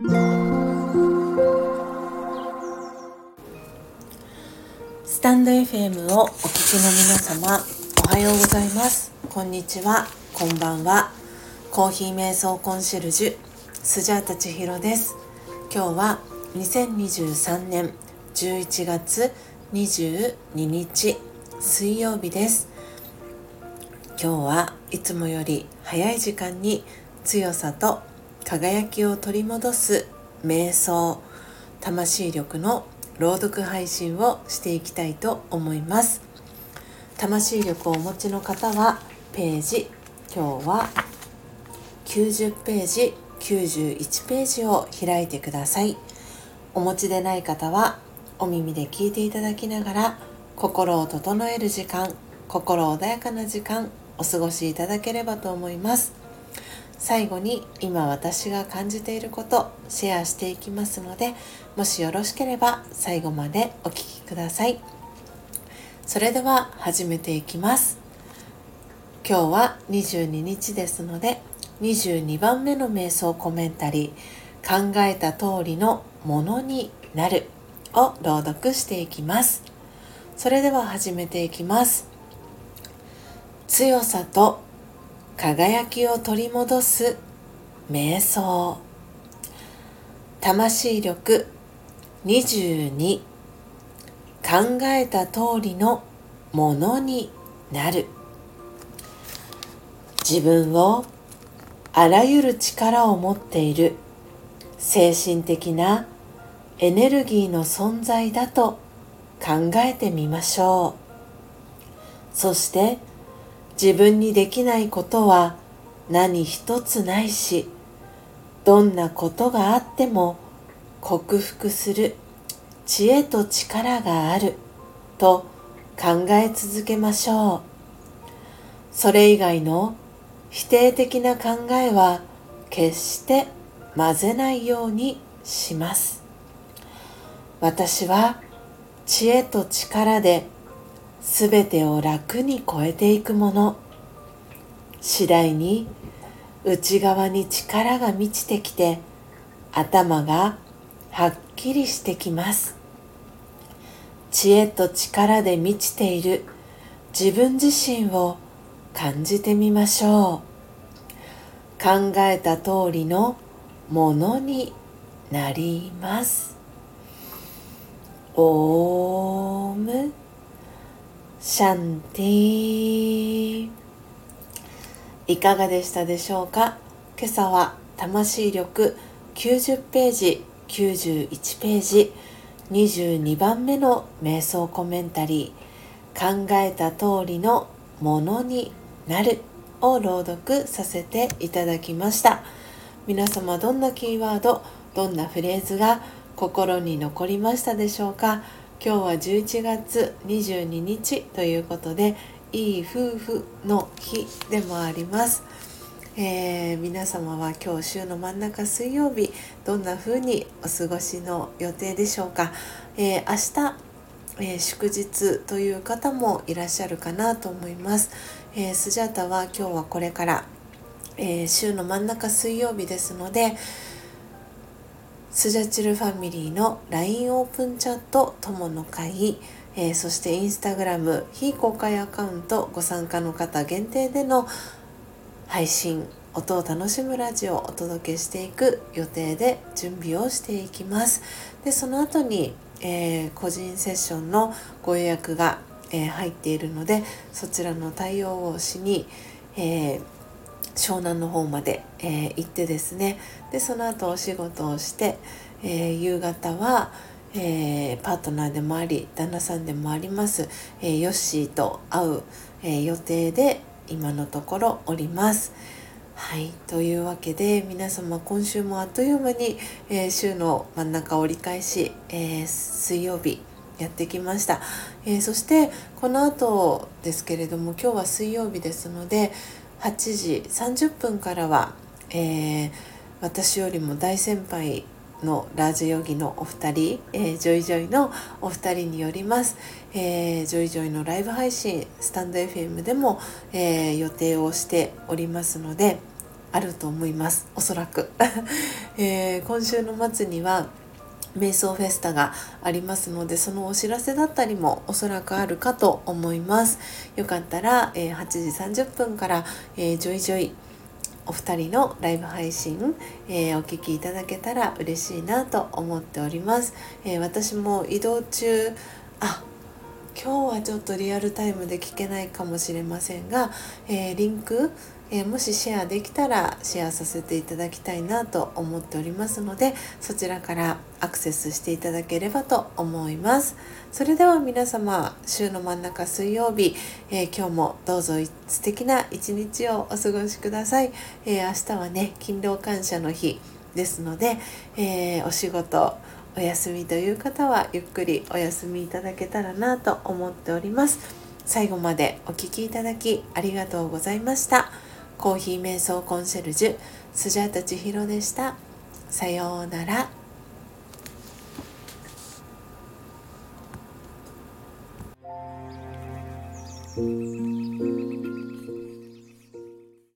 スタンド FM をお聞きの皆様おはようございます。こんにちは。こんばんは。コーヒー瞑想コンシェルジュスジャータ千尋です。今日は2023年11月22日水曜日です。今日はいつもより早い時間に強さと輝きを取り戻す瞑想魂力の朗読配信をしていきたいと思います。魂力をお持ちの方はページ今日は90ページ91ページを開いてください。お持ちでない方はお耳で聞いていただきながら心を整える時間心穏やかな時間お過ごしいただければと思います。最後に今私が感じていることシェアしていきますのでもしよろしければ最後までお聴きください。それでは始めていきます。今日は22日ですので22番目の瞑想コメンタリー考えた通りのものになるを朗読していきます。それでは始めていきます。強さと輝きを取り戻す瞑想。魂力22考えた通りのものになる。自分をあらゆる力を持っている。精神的なエネルギーの存在だと考えてみましょう。そして自分にできないことは何一つないしどんなことがあっても克服する知恵と力があると考え続けましょう。それ以外の否定的な考えは決して混ぜないようにします。私は知恵と力で全てを楽に超えていくもの。次第に内側に力が満ちてきて頭がはっきりしてきます。知恵と力で満ちている。自分自身を感じてみましょう。考えた通りのものになります。オーム。シャンティいかがでしたでしょうか？今朝は魂力90ページ91ページ22番目の瞑想コメンタリー考えた通りのものになるを朗読させていただきました。皆様どんなキーワードどんなフレーズが心に残りましたでしょうか？今日は11月22日ということでいい夫婦の日でもあります、えー、皆様は今日週の真ん中水曜日どんな風にお過ごしの予定でしょうか、えー、明日、えー、祝日という方もいらっしゃるかなと思います、えスジャータは今日はこれから、え週の真ん中水曜日ですのでスジャチルファミリーの LINE オープンチャット友の会、えー、そしてインスタグラム非公開アカウントご参加の方限定での配信音を楽しむラジオをお届けしていく予定で準備をしていきます。でその後に、えー、個人セッションのご予約が、えー、入っているのでそちらの対応をしに、えー湘南の方まで、えー、行ってですねでその後お仕事をして、えー、夕方は、えー、パートナーでもあり旦那さんでもあります、えヨッシーと会う、え予定で今のところおります。はいというわけで皆様今週もあっという間に、え週の真ん中折り返し、え水曜日やってきました、えそしてこの後ですけれども今日は水曜日ですので8時30分からは、えー、私よりも大先輩のラージヨギのお二人、えー、ジョイジョイのお二人によります、えー、ジョイジョイのライブ配信スタンド FM でも、えー、予定をしておりますのであると思います。おそらく、えー、今週の末には瞑想フェスタがありますのでそのお知らせだったりもおそらくあるかと思います。よかったら、えー、8時30分から、えー、ジョイジョイお二人のライブ配信、えー、お聞きいただけたら嬉しいなと思っております、え私も移動中あ今日はちょっとリアルタイムで聞けないかもしれませんが、えリンクえー、もしシェアできたらシェアさせていただきたいなと思っておりますのでそちらからアクセスしていただければと思います。それでは皆様週の真ん中水曜日、えー、今日もどうぞ素敵な一日をお過ごしください、えー、明日はね勤労感謝の日ですので、えお仕事お休みという方はゆっくりお休みいただけたらなと思っております。最後までお聴きいただきありがとうございました。コーヒー瞑想コンシェルジュスジャータ千尋でした。さようなら「